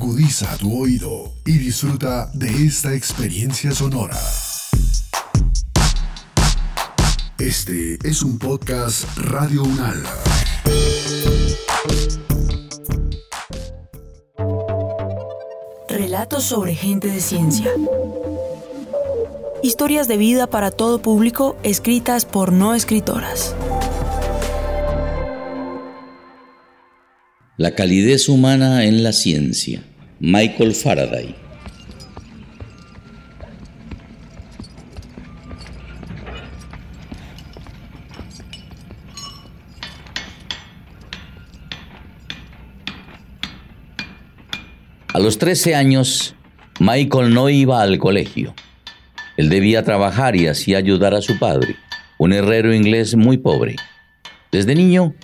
Agudiza tu oído y disfruta de esta experiencia sonora. Este es un podcast Radio Unal. Relatos sobre gente de ciencia. Historias de vida para todo público escritas por no escritoras. La calidez humana en la ciencia. Michael Faraday. A los 13 años, Michael no iba al colegio. Él debía trabajar y así ayudar a su padre, un herrero inglés muy pobre. Desde niño,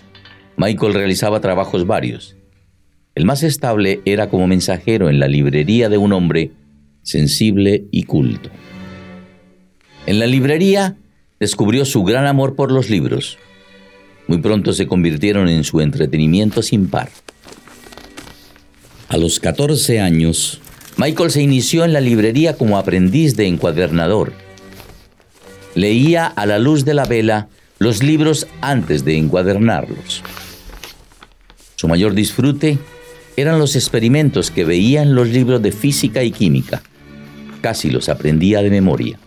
Michael realizaba trabajos varios. El más estable era como mensajero en la librería de un hombre sensible y culto. En la librería descubrió su gran amor por los libros. Muy pronto se convirtieron en su entretenimiento sin par. A los 14 años, Michael se inició en la librería como aprendiz de encuadernador. Leía a la luz de la vela los libros antes de encuadernarlos. Su mayor disfrute eran los experimentos que veía en los libros de física y química. Casi los aprendía de memoria.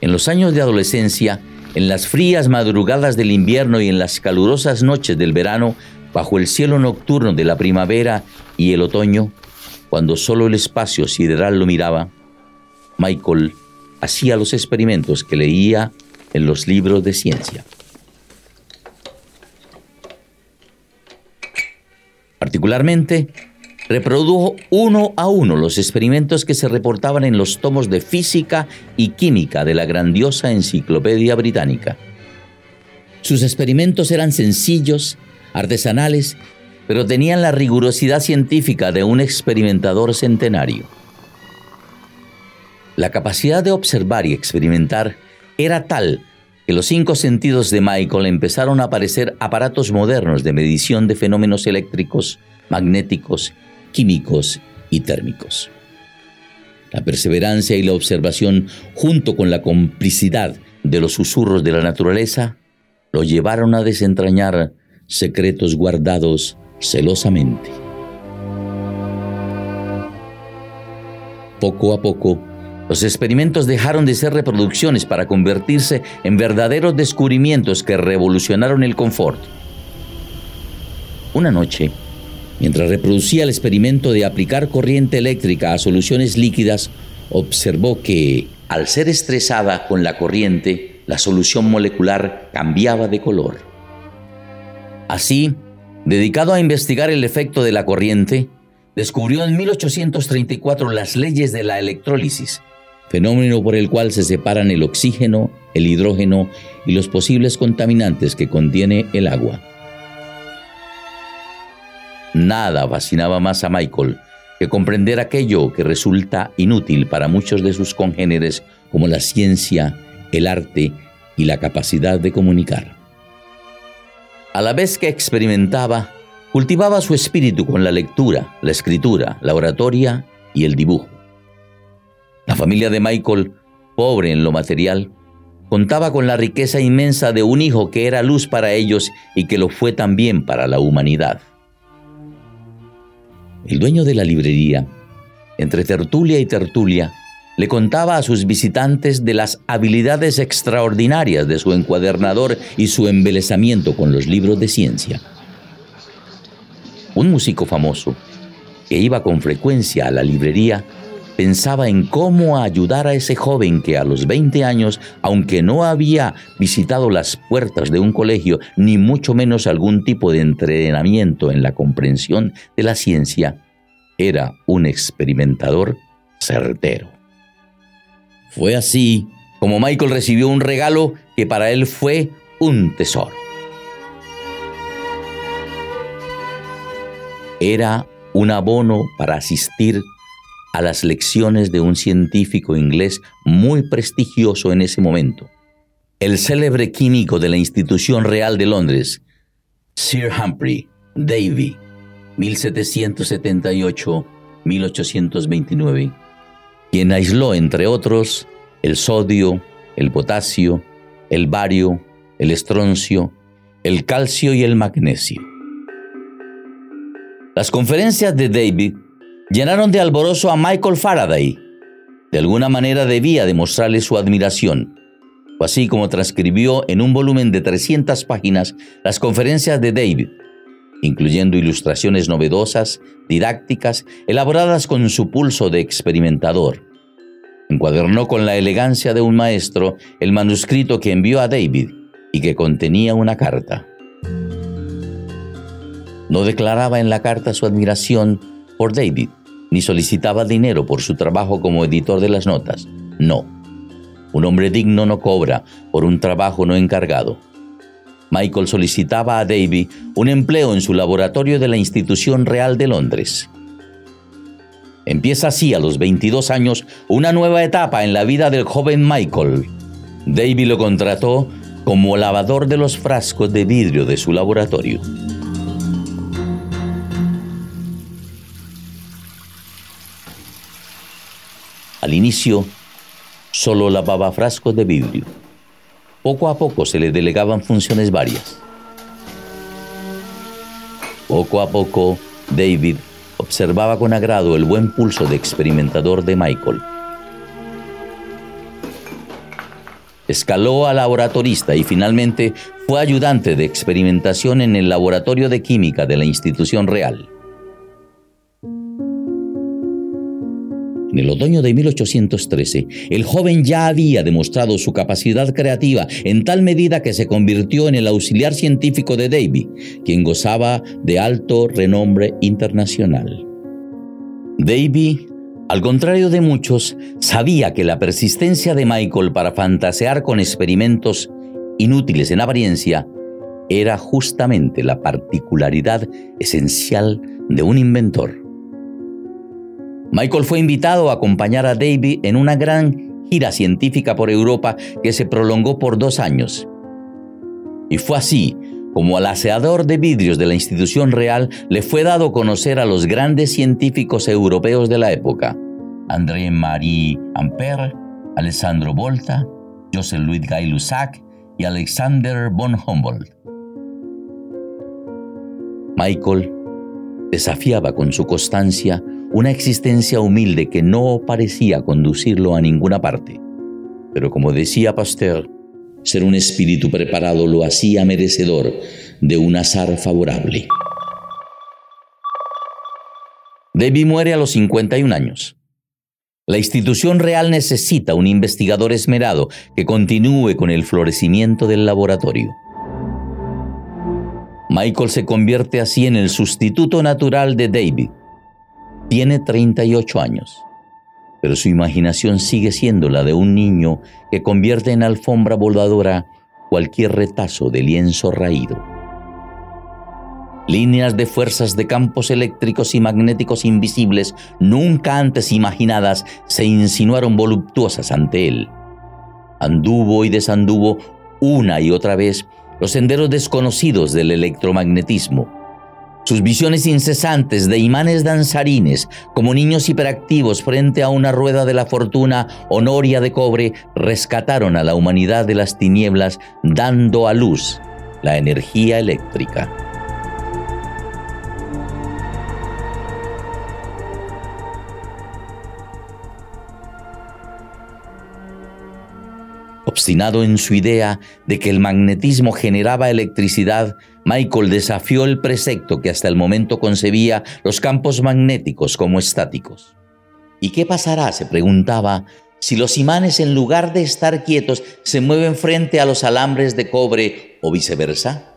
En los años de adolescencia, en las frías madrugadas del invierno y en las calurosas noches del verano, bajo el cielo nocturno de la primavera y el otoño, cuando solo el espacio sideral lo miraba, Michael hacía los experimentos que leía en los libros de ciencia. Particularmente, reprodujo uno a uno los experimentos que se reportaban en los tomos de física y química de la grandiosa Enciclopedia Británica. Sus experimentos eran sencillos, artesanales, pero tenían la rigurosidad científica de un experimentador centenario. La capacidad de observar y experimentar era tal que los cinco sentidos de Michael empezaron a aparecer aparatos modernos de medición de fenómenos eléctricos, magnéticos, químicos y térmicos. La perseverancia y la observación, junto con la complicidad de los susurros de la naturaleza, lo llevaron a desentrañar secretos guardados celosamente. Poco a poco, los experimentos dejaron de ser reproducciones para convertirse en verdaderos descubrimientos que revolucionaron el confort. Una noche, mientras reproducía el experimento de aplicar corriente eléctrica a soluciones líquidas, observó que, al ser estresada con la corriente, la solución molecular cambiaba de color. Así, dedicado a investigar el efecto de la corriente, descubrió en 1834 las leyes de la electrólisis fenómeno por el cual se separan el oxígeno, el hidrógeno y los posibles contaminantes que contiene el agua. Nada fascinaba más a Michael que comprender aquello que resulta inútil para muchos de sus congéneres como la ciencia, el arte y la capacidad de comunicar. A la vez que experimentaba, cultivaba su espíritu con la lectura, la escritura, la oratoria y el dibujo. La familia de Michael, pobre en lo material, contaba con la riqueza inmensa de un hijo que era luz para ellos y que lo fue también para la humanidad. El dueño de la librería, entre tertulia y tertulia, le contaba a sus visitantes de las habilidades extraordinarias de su encuadernador y su embelezamiento con los libros de ciencia. Un músico famoso, que iba con frecuencia a la librería, pensaba en cómo ayudar a ese joven que a los 20 años, aunque no había visitado las puertas de un colegio, ni mucho menos algún tipo de entrenamiento en la comprensión de la ciencia, era un experimentador certero. Fue así como Michael recibió un regalo que para él fue un tesoro. Era un abono para asistir a las lecciones de un científico inglés muy prestigioso en ese momento, el célebre químico de la Institución Real de Londres, Sir Humphrey Davy. 1778-1829, quien aisló, entre otros, el sodio, el potasio, el bario, el estroncio, el calcio y el magnesio. Las conferencias de David llenaron de alborozo a Michael Faraday. De alguna manera debía demostrarle su admiración. Así como transcribió en un volumen de 300 páginas las conferencias de David, incluyendo ilustraciones novedosas, didácticas, elaboradas con su pulso de experimentador. Encuadernó con la elegancia de un maestro el manuscrito que envió a David y que contenía una carta. No declaraba en la carta su admiración por David, ni solicitaba dinero por su trabajo como editor de las notas. No. Un hombre digno no cobra por un trabajo no encargado. Michael solicitaba a David un empleo en su laboratorio de la Institución Real de Londres. Empieza así a los 22 años una nueva etapa en la vida del joven Michael. David lo contrató como lavador de los frascos de vidrio de su laboratorio. Al inicio, solo lavaba frascos de vidrio. Poco a poco se le delegaban funciones varias. Poco a poco, David observaba con agrado el buen pulso de experimentador de Michael. Escaló a laboratorista y finalmente fue ayudante de experimentación en el laboratorio de química de la institución real. En el otoño de 1813, el joven ya había demostrado su capacidad creativa en tal medida que se convirtió en el auxiliar científico de Davy, quien gozaba de alto renombre internacional. Davy, al contrario de muchos, sabía que la persistencia de Michael para fantasear con experimentos inútiles en apariencia era justamente la particularidad esencial de un inventor. Michael fue invitado a acompañar a Davy en una gran gira científica por Europa que se prolongó por dos años. Y fue así como al aseador de vidrios de la institución real le fue dado conocer a los grandes científicos europeos de la época, André-Marie Ampère, Alessandro Volta, Joseph-Louis Gay-Lussac y Alexander von Humboldt. Michael desafiaba con su constancia una existencia humilde que no parecía conducirlo a ninguna parte. Pero como decía Pasteur, ser un espíritu preparado lo hacía merecedor de un azar favorable. Debbie muere a los 51 años. La institución real necesita un investigador esmerado que continúe con el florecimiento del laboratorio. Michael se convierte así en el sustituto natural de David tiene 38 años, pero su imaginación sigue siendo la de un niño que convierte en alfombra voladora cualquier retazo de lienzo raído. Líneas de fuerzas de campos eléctricos y magnéticos invisibles nunca antes imaginadas se insinuaron voluptuosas ante él. Anduvo y desanduvo una y otra vez los senderos desconocidos del electromagnetismo sus visiones incesantes de imanes danzarines, como niños hiperactivos frente a una rueda de la fortuna o noria de cobre, rescataron a la humanidad de las tinieblas, dando a luz la energía eléctrica. Obstinado en su idea de que el magnetismo generaba electricidad, Michael desafió el precepto que hasta el momento concebía los campos magnéticos como estáticos. ¿Y qué pasará? se preguntaba, si los imanes en lugar de estar quietos se mueven frente a los alambres de cobre o viceversa.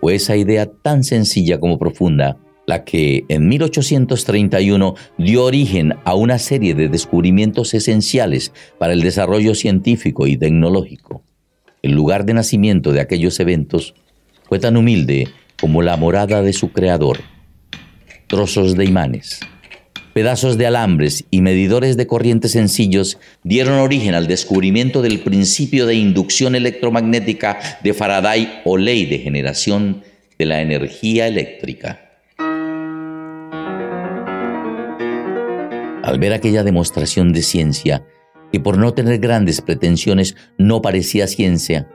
Fue esa idea tan sencilla como profunda la que en 1831 dio origen a una serie de descubrimientos esenciales para el desarrollo científico y tecnológico. El lugar de nacimiento de aquellos eventos fue tan humilde como la morada de su creador. Trozos de imanes, pedazos de alambres y medidores de corrientes sencillos dieron origen al descubrimiento del principio de inducción electromagnética de Faraday o ley de generación de la energía eléctrica. Al ver aquella demostración de ciencia, que por no tener grandes pretensiones no parecía ciencia,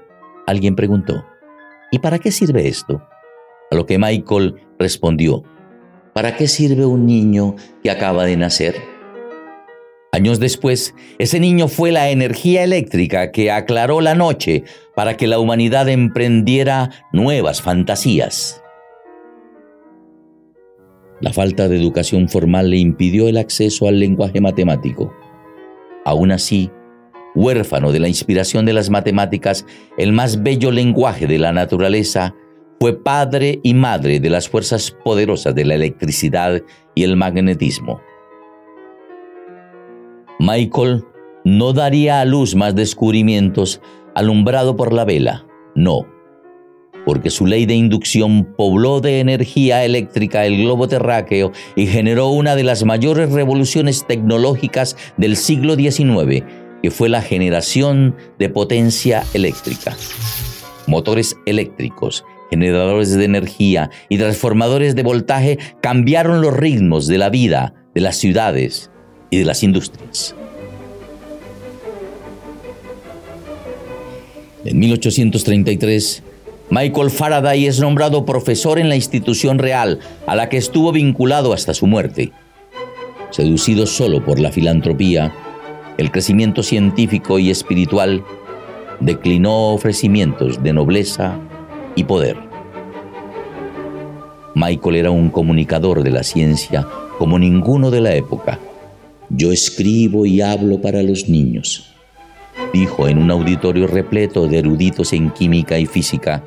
alguien preguntó, ¿y para qué sirve esto? A lo que Michael respondió, ¿para qué sirve un niño que acaba de nacer? Años después, ese niño fue la energía eléctrica que aclaró la noche para que la humanidad emprendiera nuevas fantasías. La falta de educación formal le impidió el acceso al lenguaje matemático. Aún así, huérfano de la inspiración de las matemáticas, el más bello lenguaje de la naturaleza, fue padre y madre de las fuerzas poderosas de la electricidad y el magnetismo. Michael no daría a luz más descubrimientos alumbrado por la vela, no, porque su ley de inducción pobló de energía eléctrica el globo terráqueo y generó una de las mayores revoluciones tecnológicas del siglo XIX, que fue la generación de potencia eléctrica. Motores eléctricos, generadores de energía y transformadores de voltaje cambiaron los ritmos de la vida de las ciudades y de las industrias. En 1833, Michael Faraday es nombrado profesor en la institución real a la que estuvo vinculado hasta su muerte. Seducido solo por la filantropía, el crecimiento científico y espiritual, declinó ofrecimientos de nobleza y poder. Michael era un comunicador de la ciencia como ninguno de la época. Yo escribo y hablo para los niños, dijo en un auditorio repleto de eruditos en química y física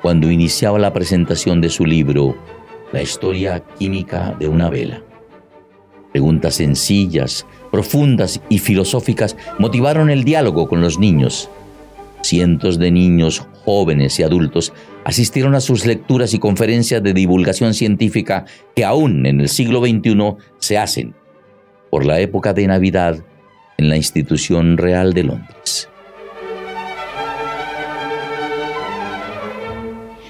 cuando iniciaba la presentación de su libro La historia química de una vela. Preguntas sencillas, profundas y filosóficas motivaron el diálogo con los niños. Cientos de niños, jóvenes y adultos asistieron a sus lecturas y conferencias de divulgación científica que aún en el siglo XXI se hacen por la época de Navidad en la institución real de Londres.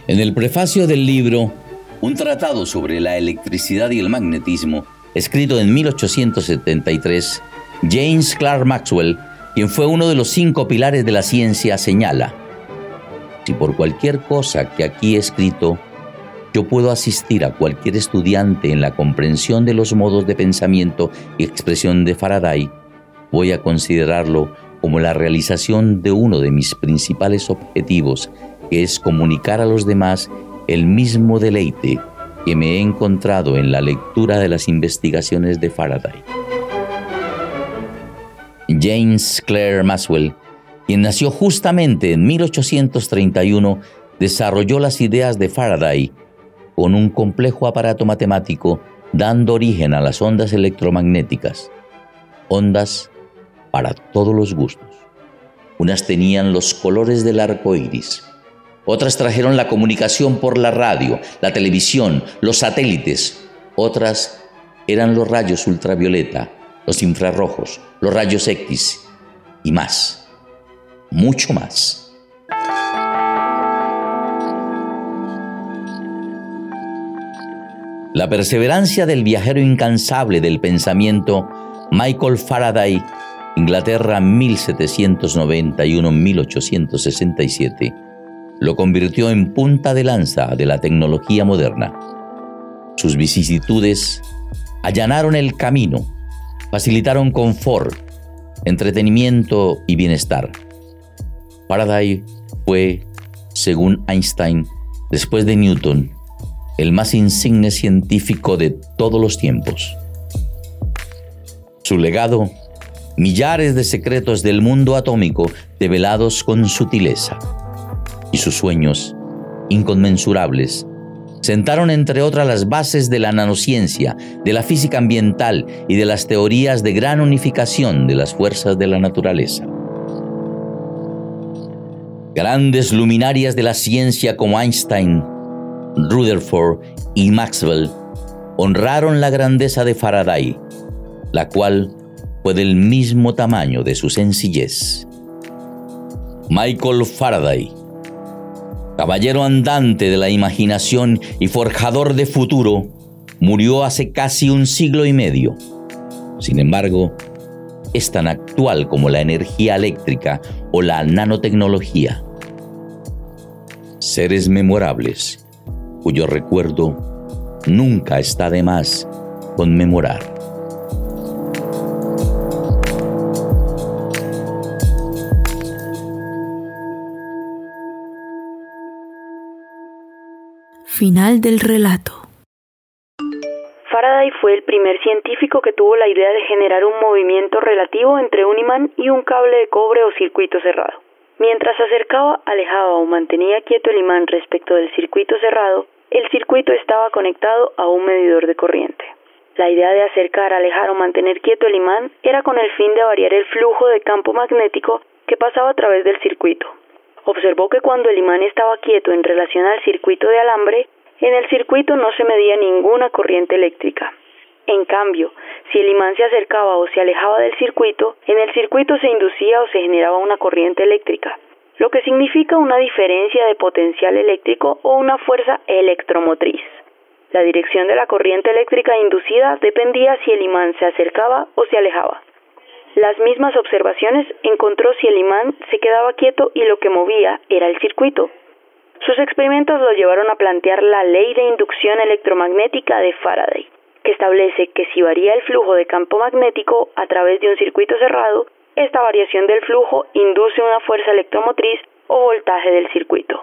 En el prefacio del libro, un tratado sobre la electricidad y el magnetismo, escrito en 1873, James Clerk Maxwell, quien fue uno de los cinco pilares de la ciencia, señala, si por cualquier cosa que aquí he escrito yo puedo asistir a cualquier estudiante en la comprensión de los modos de pensamiento y expresión de Faraday, voy a considerarlo como la realización de uno de mis principales objetivos, que es comunicar a los demás el mismo deleite que me he encontrado en la lectura de las investigaciones de Faraday. James Clare Maxwell, quien nació justamente en 1831, desarrolló las ideas de Faraday con un complejo aparato matemático dando origen a las ondas electromagnéticas, ondas para todos los gustos. Unas tenían los colores del arco iris, otras trajeron la comunicación por la radio, la televisión, los satélites, otras eran los rayos ultravioleta, los infrarrojos, los rayos X y más, mucho más. La perseverancia del viajero incansable del pensamiento, Michael Faraday, Inglaterra 1791-1867, lo convirtió en punta de lanza de la tecnología moderna. Sus vicisitudes allanaron el camino, facilitaron confort, entretenimiento y bienestar. Faraday fue, según Einstein, después de Newton, el más insigne científico de todos los tiempos. Su legado, millares de secretos del mundo atómico develados con sutileza, y sus sueños, inconmensurables, sentaron entre otras las bases de la nanociencia, de la física ambiental y de las teorías de gran unificación de las fuerzas de la naturaleza. Grandes luminarias de la ciencia como Einstein, Rutherford y Maxwell honraron la grandeza de Faraday, la cual fue del mismo tamaño de su sencillez. Michael Faraday, caballero andante de la imaginación y forjador de futuro, murió hace casi un siglo y medio. Sin embargo, es tan actual como la energía eléctrica o la nanotecnología. Seres memorables cuyo recuerdo nunca está de más conmemorar. Final del relato. Faraday fue el primer científico que tuvo la idea de generar un movimiento relativo entre un imán y un cable de cobre o circuito cerrado. Mientras acercaba, alejaba o mantenía quieto el imán respecto del circuito cerrado, el circuito estaba conectado a un medidor de corriente. La idea de acercar, alejar o mantener quieto el imán era con el fin de variar el flujo de campo magnético que pasaba a través del circuito. Observó que cuando el imán estaba quieto en relación al circuito de alambre, en el circuito no se medía ninguna corriente eléctrica. En cambio, si el imán se acercaba o se alejaba del circuito, en el circuito se inducía o se generaba una corriente eléctrica, lo que significa una diferencia de potencial eléctrico o una fuerza electromotriz. La dirección de la corriente eléctrica inducida dependía si el imán se acercaba o se alejaba. Las mismas observaciones encontró si el imán se quedaba quieto y lo que movía era el circuito. Sus experimentos lo llevaron a plantear la ley de inducción electromagnética de Faraday, que establece que si varía el flujo de campo magnético a través de un circuito cerrado, esta variación del flujo induce una fuerza electromotriz o voltaje del circuito.